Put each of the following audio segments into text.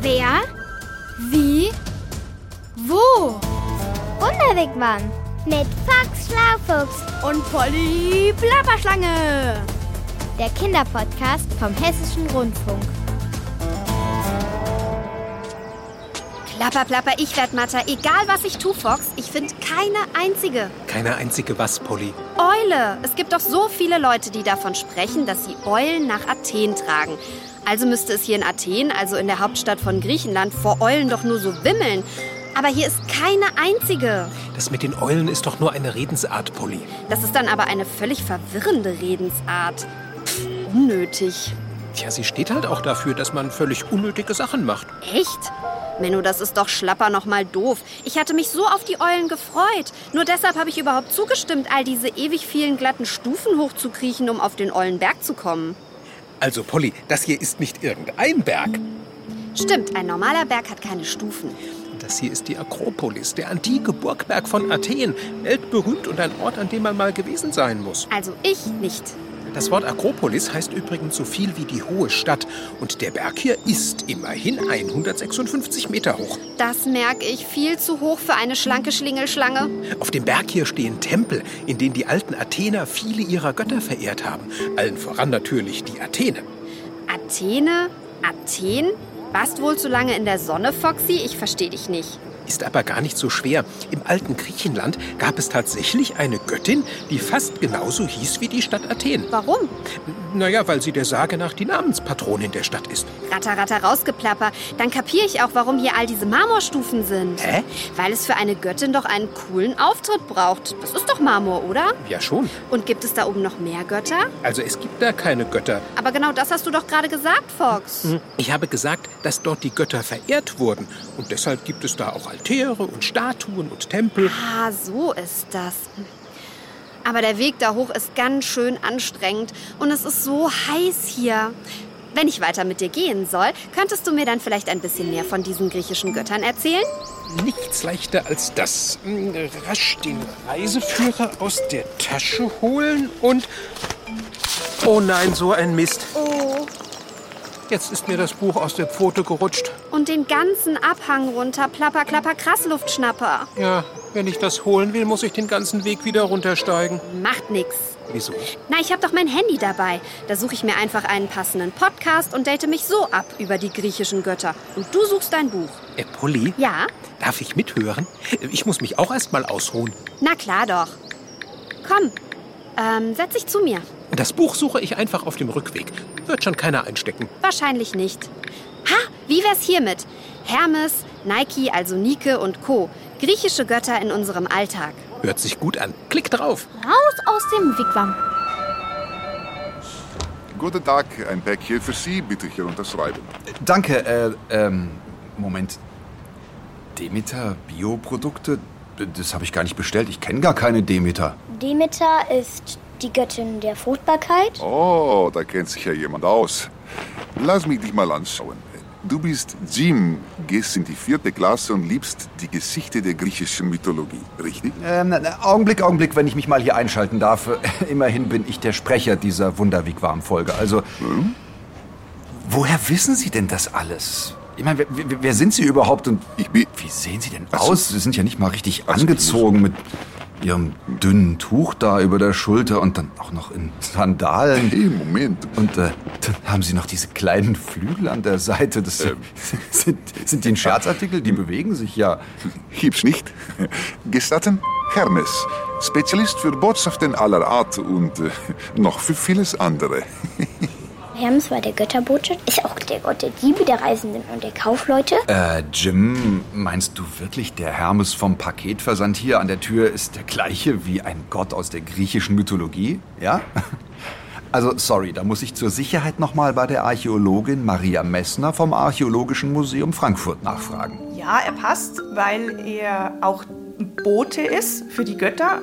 Wer? Wie? Wo? Wunderwegmann mit Fox Schlaufuchs Und Polly Plapperschlange. der Kinderpodcast vom Hessischen Rundfunk. Plapper, plapper, ich werd matter. Egal was ich tu, Fox, ich finde keine einzige Keine einzige was, Polly. Eule. Es gibt doch so viele Leute, die davon sprechen, dass sie Eulen nach Athen tragen. Also müsste es hier in Athen, also in der Hauptstadt von Griechenland, vor Eulen doch nur so wimmeln. Aber hier ist keine einzige. Das mit den Eulen ist doch nur eine Redensart, Polly. Das ist dann aber eine völlig verwirrende Redensart. Pff, unnötig. Tja, sie steht halt auch dafür, dass man völlig unnötige Sachen macht. Echt? Menno, das ist doch schlapper noch mal doof. Ich hatte mich so auf die Eulen gefreut. Nur deshalb habe ich überhaupt zugestimmt, all diese ewig vielen glatten Stufen hochzukriechen, um auf den Eulenberg zu kommen. Also, Polly, das hier ist nicht irgendein Berg. Stimmt, ein normaler Berg hat keine Stufen. Das hier ist die Akropolis, der antike Burgberg von Athen. Weltberühmt und ein Ort, an dem man mal gewesen sein muss. Also ich nicht. Das Wort Akropolis heißt übrigens so viel wie die hohe Stadt. Und der Berg hier ist immerhin 156 Meter hoch. Das merke ich viel zu hoch für eine schlanke Schlingelschlange. Auf dem Berg hier stehen Tempel, in denen die alten Athener viele ihrer Götter verehrt haben. Allen voran natürlich die Athene. Athene? Athen? Warst wohl zu lange in der Sonne, Foxy? Ich verstehe dich nicht. Ist aber gar nicht so schwer. Im alten Griechenland gab es tatsächlich eine Göttin, die fast genauso hieß wie die Stadt Athen. Warum? Naja, weil sie der Sage nach die Namenspatronin der Stadt ist. Ratter, ratter, rausgeplapper. Dann kapiere ich auch, warum hier all diese Marmorstufen sind. Hä? Weil es für eine Göttin doch einen coolen Auftritt braucht. Das ist doch Marmor, oder? Ja schon. Und gibt es da oben noch mehr Götter? Also es gibt da keine Götter. Aber genau das hast du doch gerade gesagt, Fox. Ich habe gesagt, dass dort die Götter verehrt wurden. Und deshalb gibt es da auch Altäre und Statuen und Tempel. Ah, so ist das. Aber der Weg da hoch ist ganz schön anstrengend und es ist so heiß hier. Wenn ich weiter mit dir gehen soll, könntest du mir dann vielleicht ein bisschen mehr von diesen griechischen Göttern erzählen? Nichts leichter als das. Hm, Rasch den Reiseführer aus der Tasche holen und... Oh nein, so ein Mist. Oh, Jetzt ist mir das Buch aus der Pfote gerutscht. Und den ganzen Abhang runter, plapper, klapper, Krassluftschnapper. Ja, wenn ich das holen will, muss ich den ganzen Weg wieder runtersteigen. Macht nix. Wieso? Na, ich habe doch mein Handy dabei. Da suche ich mir einfach einen passenden Podcast und date mich so ab über die griechischen Götter. Und du suchst dein Buch. Äh, Polly, Ja? darf ich mithören? Ich muss mich auch erst mal ausruhen. Na klar doch. Komm, ähm, setz dich zu mir. Das Buch suche ich einfach auf dem Rückweg. Wird schon keiner einstecken. Wahrscheinlich nicht. Ha, wie wär's hiermit? Hermes, Nike, also Nike und Co. Griechische Götter in unserem Alltag. Hört sich gut an. Klick drauf. Raus aus dem Wigwam. Guten Tag, ein Päckchen für Sie, bitte hier unterschreiben. Danke, äh, ähm, Moment. Demeter Bioprodukte? Das habe ich gar nicht bestellt. Ich kenne gar keine Demeter. Demeter ist die Göttin der Fruchtbarkeit. Oh, da kennt sich ja jemand aus. Lass mich dich mal anschauen. Du bist Jim, gehst in die vierte Klasse und liebst die Geschichte der griechischen Mythologie, richtig? Ähm, Augenblick, Augenblick, wenn ich mich mal hier einschalten darf. Immerhin bin ich der Sprecher dieser Wunderwigwarm-Folge. Also, woher wissen Sie denn das alles? Ich meine, wer, wer, sind Sie überhaupt und Ich bin... wie sehen Sie denn Ach so. aus? Sie sind ja nicht mal richtig Also, angezogen mit Ihrem dünnen Tuch da über der Schulter und dann auch noch in Sandalen. Hey, Moment. Und äh, dann haben Sie noch diese kleinen Flügel an der Seite. Das sind, sind die ein Scherzartikel? Die bewegen sich ja. Gibt's nicht. Gestatten? Hermes, Spezialist für Botschaften aller Art und äh, noch für vieles andere. Hermes war der Götterbote, ist auch der Gott der Diebe, der Reisenden und der Kaufleute. Äh, Jim, meinst du wirklich, der Hermes vom Paketversand hier an der Tür ist der gleiche wie ein Gott aus der griechischen Mythologie? Ja? Also, sorry, da muss ich zur Sicherheit nochmal bei der Archäologin Maria Messner vom Archäologischen Museum Frankfurt nachfragen. Ja, er passt, weil er auch ein Bote ist für die Götter.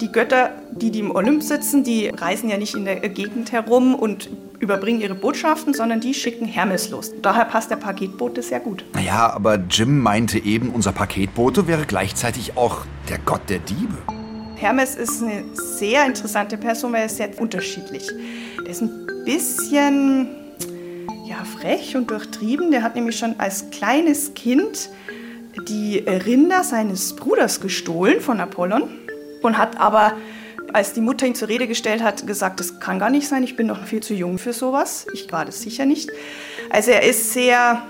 Die Götter, die, die im Olymp sitzen, die reisen ja nicht in der Gegend herum und überbringen ihre Botschaften, sondern die schicken Hermes los. Daher passt der Paketbote sehr gut. Naja, aber Jim meinte eben, unser Paketbote wäre gleichzeitig auch der Gott der Diebe. Hermes ist eine sehr interessante Person, weil er ist sehr unterschiedlich. Der ist ein bisschen, ja, frech und durchtrieben. Der hat nämlich schon als kleines Kind die Rinder seines Bruders gestohlen von Apollon und hat aber, als die Mutter ihn zur Rede gestellt hat, gesagt, das kann gar nicht sein, ich bin noch viel zu jung für sowas. Ich war das sicher nicht. Also er ist sehr,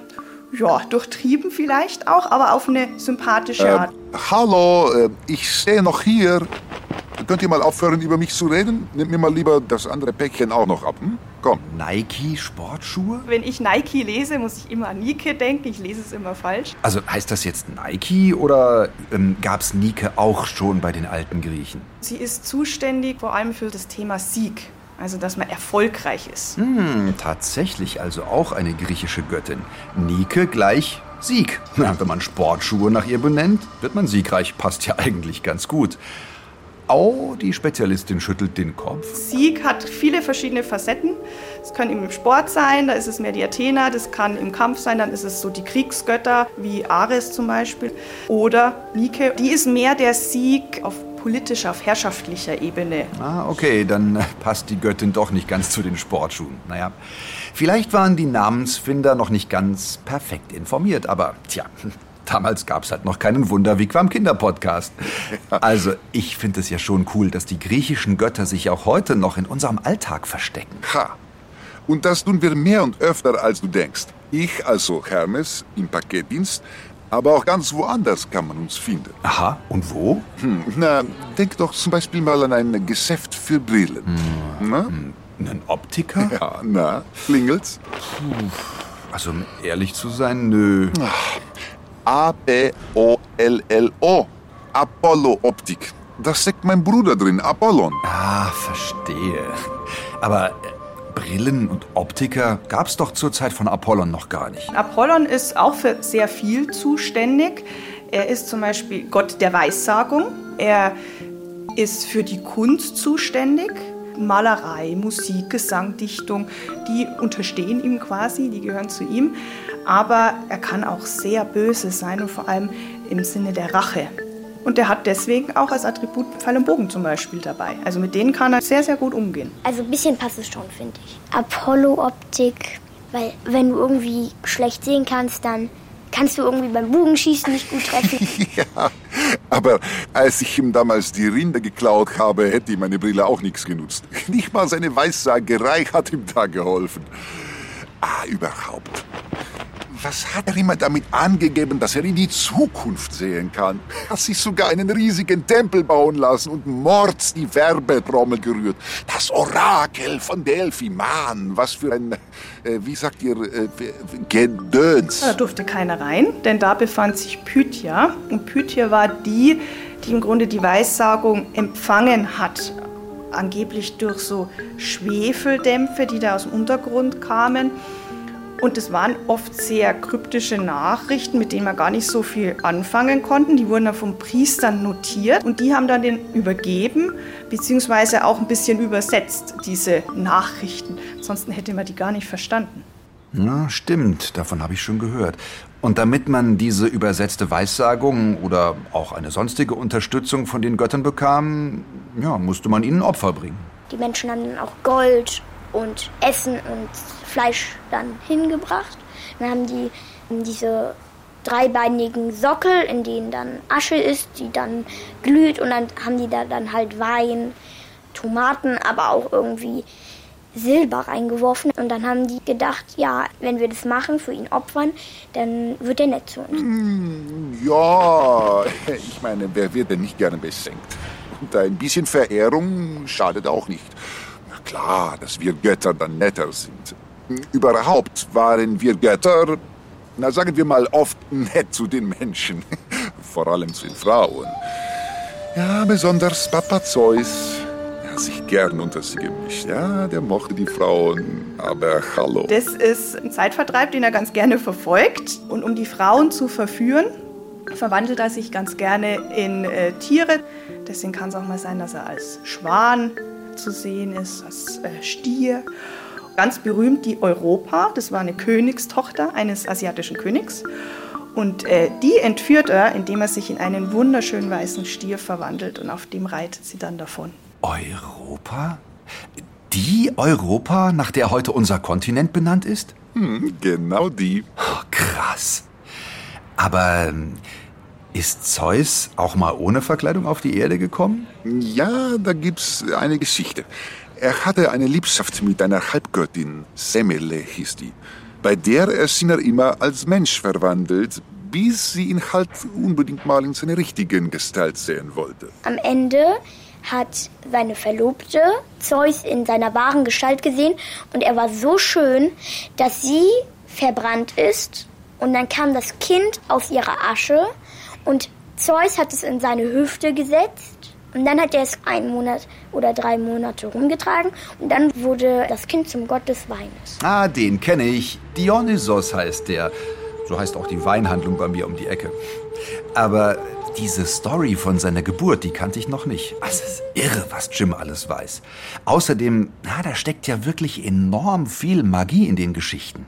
ja, durchtrieben vielleicht auch, aber auf eine sympathische Art. Äh, hallo, äh, ich stehe noch hier. Könnt ihr mal aufhören, über mich zu reden? Nehmt mir mal lieber das andere Päckchen auch noch ab. Hm? Komm. Nike Sportschuhe? Wenn ich Nike lese, muss ich immer an Nike denken. Ich lese es immer falsch. Also heißt das jetzt Nike oder ähm, gab es Nike auch schon bei den alten Griechen? Sie ist zuständig vor allem für das Thema Sieg. Also, dass man erfolgreich ist. Hm, tatsächlich also auch eine griechische Göttin. Nike gleich Sieg. Na, wenn man Sportschuhe nach ihr benennt, wird man siegreich. Passt ja eigentlich ganz gut. Au, die Spezialistin schüttelt den Kopf. Sieg hat viele verschiedene Facetten. Es kann im Sport sein, da ist es mehr die Athener. Das kann im Kampf sein, dann ist es so die Kriegsgötter, wie Ares zum Beispiel. Oder Nike, die ist mehr der Sieg auf politischer, auf herrschaftlicher Ebene. Ah, okay, dann passt die Göttin doch nicht ganz zu den Sportschuhen. Naja, vielleicht waren die Namensfinder noch nicht ganz perfekt informiert, aber tja, Damals gab es halt noch keinen Wunderwigwam Kinderpodcast. Also, ich finde es ja schon cool, dass die griechischen Götter sich auch heute noch in unserem Alltag verstecken. Ha! Und das tun wir mehr und öfter, als du denkst. Ich, also Hermes, im Paketdienst, aber auch ganz woanders kann man uns finden. Aha, und wo? Hm, na, denk doch zum Beispiel mal an ein Geschäft für Brillen. Hm. Na? Hm, ein Optiker? Ja, na, klingelt's? Puh, also, um ehrlich zu sein, nö. Ach. A-P-O-L-L-O. Apollo Optik. Da steckt mein Bruder drin, Apollon. Ah, verstehe. Aber äh, Brillen und Optiker gab es doch zur Zeit von Apollon noch gar nicht. Apollon ist auch für sehr viel zuständig. Er ist zum Beispiel Gott der Weissagung. Er ist für die Kunst zuständig. Malerei, Musik, Gesang, Dichtung, die unterstehen ihm quasi, die gehören zu ihm aber er kann auch sehr böse sein und vor allem im Sinne der Rache. Und er hat deswegen auch als Attribut Pfeil und Bogen zum Beispiel dabei. Also mit denen kann er sehr, sehr gut umgehen. Also ein bisschen passt es schon, finde ich. Apollo-Optik, weil wenn du irgendwie schlecht sehen kannst, dann kannst du irgendwie beim Bogenschießen nicht gut treffen. ja, aber als ich ihm damals die Rinde geklaut habe, hätte ihm meine Brille auch nichts genutzt. Nicht mal seine Weissagerei hat ihm da geholfen. Ah, überhaupt was hat er immer damit angegeben, dass er in die Zukunft sehen kann? Hat sich sogar einen riesigen Tempel bauen lassen und Mords die Werbetrommel gerührt. Das Orakel von Delphi, Mann, was für ein, äh, wie sagt ihr, äh, Gedöns. Da durfte keiner rein, denn da befand sich Pythia. Und Pythia war die, die im Grunde die Weissagung empfangen hat angeblich durch so Schwefeldämpfe, die da aus dem Untergrund kamen. Und es waren oft sehr kryptische Nachrichten, mit denen man gar nicht so viel anfangen konnten. Die wurden dann vom Priestern notiert und die haben dann den übergeben, beziehungsweise auch ein bisschen übersetzt, diese Nachrichten. Ansonsten hätte man die gar nicht verstanden. Ja, stimmt, davon habe ich schon gehört. Und damit man diese übersetzte Weissagung oder auch eine sonstige Unterstützung von den Göttern bekam, ja, musste man ihnen Opfer bringen. Die Menschen haben dann auch Gold und Essen und Fleisch dann hingebracht. Dann haben die diese dreibeinigen Sockel, in denen dann Asche ist, die dann glüht und dann haben die da dann halt Wein, Tomaten, aber auch irgendwie Silber reingeworfen und dann haben die gedacht, ja, wenn wir das machen, für ihn opfern, dann wird er nett zu uns. Hm, ja, ich meine, wer wird denn nicht gerne besenkt? Und ein bisschen Verehrung schadet auch nicht. Klar, dass wir Götter dann netter sind. Überhaupt waren wir Götter, na sagen wir mal, oft nett zu den Menschen. Vor allem zu den Frauen. Ja, besonders Papa Zeus. Er hat sich gern unter sie gemischt. Ja, der mochte die Frauen, aber hallo. Das ist ein Zeitvertreib, den er ganz gerne verfolgt. Und um die Frauen zu verführen, verwandelt er sich ganz gerne in äh, Tiere. Deswegen kann es auch mal sein, dass er als Schwan zu sehen ist, als äh, Stier Ganz berühmt die Europa, das war eine Königstochter eines asiatischen Königs. Und äh, die entführt er, indem er sich in einen wunderschönen weißen Stier verwandelt und auf dem reitet sie dann davon. Europa? Die Europa, nach der heute unser Kontinent benannt ist? Hm, genau die. Oh, krass. Aber ähm, ist Zeus auch mal ohne Verkleidung auf die Erde gekommen? Ja, da gibt's eine Geschichte. Er hatte eine Liebschaft mit einer Halbgöttin, Semele hieß die. Bei der erschien er immer als Mensch verwandelt, bis sie ihn halt unbedingt mal in seiner richtigen Gestalt sehen wollte. Am Ende hat seine Verlobte Zeus in seiner wahren Gestalt gesehen und er war so schön, dass sie verbrannt ist und dann kam das Kind aus ihrer Asche und Zeus hat es in seine Hüfte gesetzt und dann hat er es einen Monat oder drei Monate rumgetragen und dann wurde das Kind zum Gott des Weines. Ah, den kenne ich. Dionysos heißt der. So heißt auch die Weinhandlung bei mir um die Ecke. Aber diese Story von seiner Geburt, die kannte ich noch nicht. Es ist irre, was Jim alles weiß. Außerdem, na, da steckt ja wirklich enorm viel Magie in den Geschichten.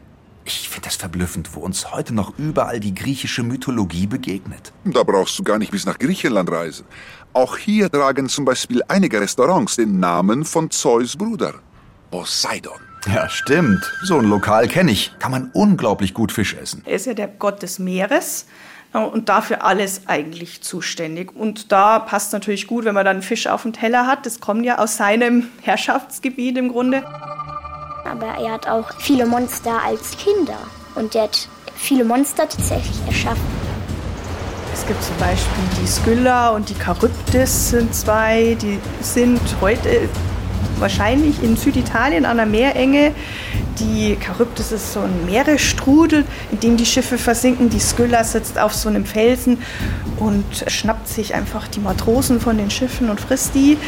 Ich finde das verblüffend, wo uns heute noch überall die griechische Mythologie begegnet. Da brauchst du gar nicht bis nach Griechenland reisen. Auch hier tragen zum Beispiel einige Restaurants den Namen von Zeus Bruder, Poseidon. Ja, stimmt. So ein Lokal kenne ich. Kann man unglaublich gut Fisch essen. Er ist ja der Gott des Meeres äh, und dafür alles eigentlich zuständig. Und da passt natürlich gut, wenn man dann Fisch auf dem Teller hat. Das kommt ja aus seinem Herrschaftsgebiet im Grunde. Aber er hat auch viele Monster als Kinder und er hat viele Monster tatsächlich erschaffen. Es gibt zum Beispiel die Skylla und die Charybdis sind zwei, die sind heute wahrscheinlich in Süditalien an der Meerenge. Die Charybdis ist so ein Meeresstrudel, in dem die Schiffe versinken. Die Skylla sitzt auf so einem Felsen und schnappt sich einfach die Matrosen von den Schiffen und frisst die.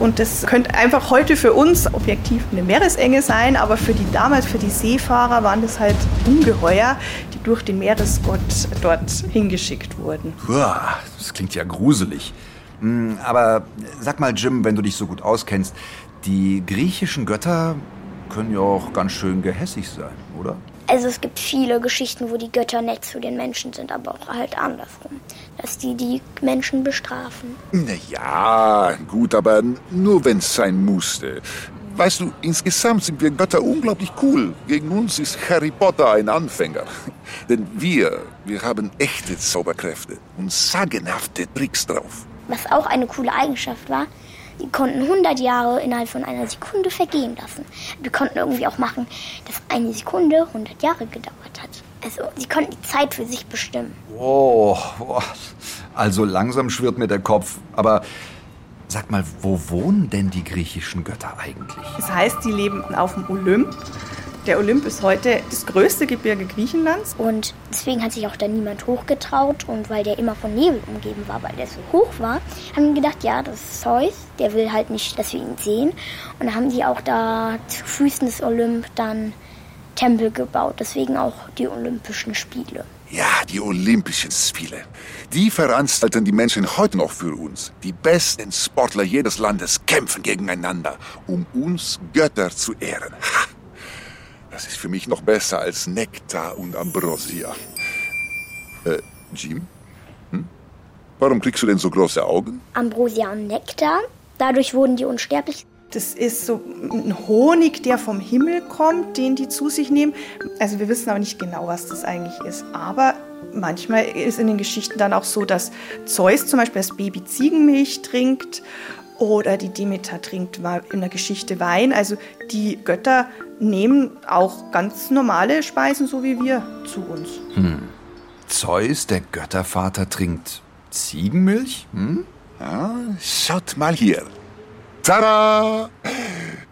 Und das könnte einfach heute für uns objektiv eine Meeresenge sein, aber für die damals, für die Seefahrer waren das halt Ungeheuer, die durch den Meeresgott dort hingeschickt wurden. Uah, das klingt ja gruselig. Hm, Aber sag mal, Jim, wenn du dich so gut auskennst, die griechischen Götter können ja auch ganz schön gehässig sein, oder? Also es gibt viele Geschichten, wo die Götter nett zu den Menschen sind, aber auch halt andersrum, dass die die Menschen bestrafen. Na ja, gut, aber nur wenn es sein musste. Weißt du, insgesamt sind wir Götter unglaublich cool. Gegen uns ist Harry Potter ein Anfänger. Denn wir, wir haben echte Zauberkräfte und sagenhafte Tricks drauf. Was auch eine coole Eigenschaft war, die konnten 100 Jahre innerhalb von einer Sekunde vergehen lassen. Wir konnten irgendwie auch machen, dass eine Sekunde 100 Jahre gedauert hat. Also sie konnten die Zeit für sich bestimmen. Oh, boah. also langsam schwirrt mir der Kopf. Aber sag mal, wo wohnen denn die griechischen Götter eigentlich? Das heißt, die leben auf dem Olymp. Der Olymp ist heute das größte Gebirge Griechenlands. Und deswegen hat sich auch da niemand hochgetraut. Und weil der immer von Nebel umgeben war, weil der so hoch war, haben die gedacht, ja, das ist Zeus. Der will halt nicht, dass wir ihn sehen. Und dann haben die auch da zu Füßen des Olymp dann Tempel gebaut. Deswegen auch die Olympischen Spiele. Ja, die Olympischen Spiele. Die veranstalten die Menschen heute noch für uns. Die besten Sportler jedes Landes kämpfen gegeneinander, um uns Götter zu ehren. Ha! Das ist für mich noch besser als Nektar und Ambrosia. Äh, Jim? Hm? Warum kriegst du denn so große Augen? Ambrosia und Nektar. Dadurch wurden die unsterblich. Das ist so ein Honig, der vom Himmel kommt, den die zu sich nehmen. Also wir wissen aber nicht genau, was das eigentlich ist. Aber manchmal ist in den Geschichten dann auch so, dass Zeus zum Beispiel als Baby Ziegenmilch trinkt oder die Demeter trinkt in der Geschichte Wein. Also die Götter nehmen auch ganz normale Speisen, so wie wir, zu uns. Zeus, der Göttervater, trinkt Ziegenmilch? Hm? Ah, schaut mal hier. Tada!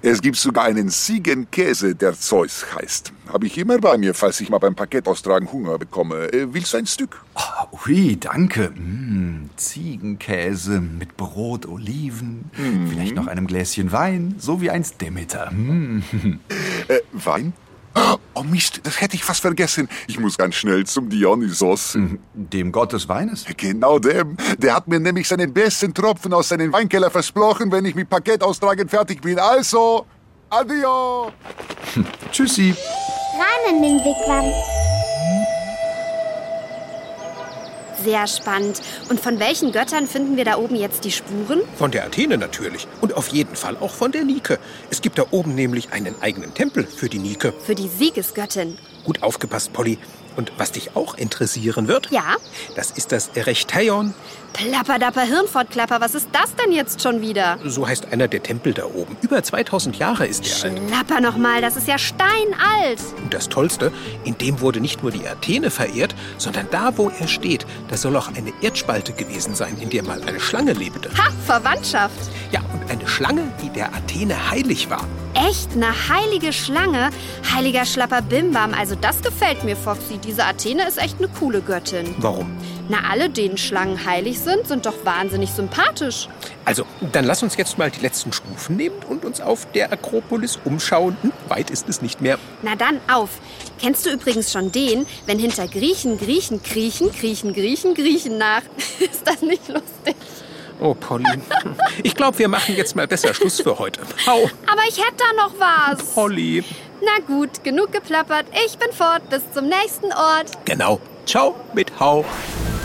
Es gibt sogar einen Ziegenkäse, der Zeus heißt. Habe ich immer bei mir, falls ich mal beim Paketaustragen Hunger bekomme. Äh, willst du ein Stück? Oh, ui, danke. Ziegenkäse mit Brot, Oliven, vielleicht noch einem Gläschen Wein, so wie eins Demeter. Mm. Äh, Wein? Oh Mist, das hätte ich fast vergessen. Ich muss ganz schnell zum Dionysos. Dem Gott des Weines? Genau dem. Der hat mir nämlich seinen besten Tropfen aus seinem Weinkeller versprochen, wenn ich mit Paketaustragen fertig bin. Also, adio! Tschüssi. Rein in den Wigwam. Sehr spannend. Und von welchen Göttern finden wir da oben jetzt die Spuren? Von der Athene natürlich. Und auf jeden Fall auch von der Nike. Es gibt da oben nämlich einen eigenen Tempel für die Nike. Für die Siegesgöttin. Gut aufgepasst, Polly. Und was dich auch interessieren wird, Ja? das ist das Erechtaion. Plapperdapper Hirnfortklapper, was ist das denn jetzt schon wieder? So heißt einer der Tempel da oben. Über 2000 Jahre ist der alt. Schlapper nochmal, das ist ja steinalt. Und das Tollste, in dem wurde nicht nur die Athene verehrt, sondern da, wo er steht, da soll auch eine Erdspalte gewesen sein, in der mal eine Schlange lebte. Ha, Verwandtschaft. Ja, und eine Schlange, die der Athene heilig war. Echt, eine heilige Schlange? Heiliger Schlapper Bimbam, also das gefällt mir, Foxy. Diese Athene ist echt eine coole Göttin. Warum? Na, alle, denen Schlangen heilig sind, sind doch wahnsinnig sympathisch. Also, dann lass uns jetzt mal die letzten Stufen nehmen und uns auf der Akropolis umschauen. Hm, weit ist es nicht mehr. Na dann auf. Kennst du übrigens schon den, wenn hinter Griechen Griechen kriechen, kriechen Griechen Griechen nach? Ist das nicht lustig? Oh, Polly. Ich glaube, wir machen jetzt mal besser Schluss für heute. Hau, Aber ich hätte da noch was. Polly. Na gut, genug geplappert. Ich bin fort. Bis zum nächsten Ort. Genau. Ciao mit Hau.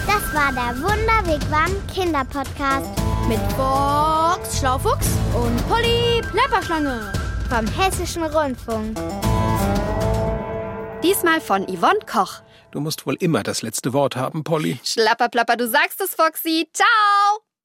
Das war der Wunderwegwam Kinderpodcast Mit Box Schlaufuchs und Polly Plapperschlange. vom Hessischen Rundfunk. Diesmal von Yvonne Koch. Du musst wohl immer das letzte Wort haben, Polly. Schlapperplapper, du sagst es, Foxy. Ciao.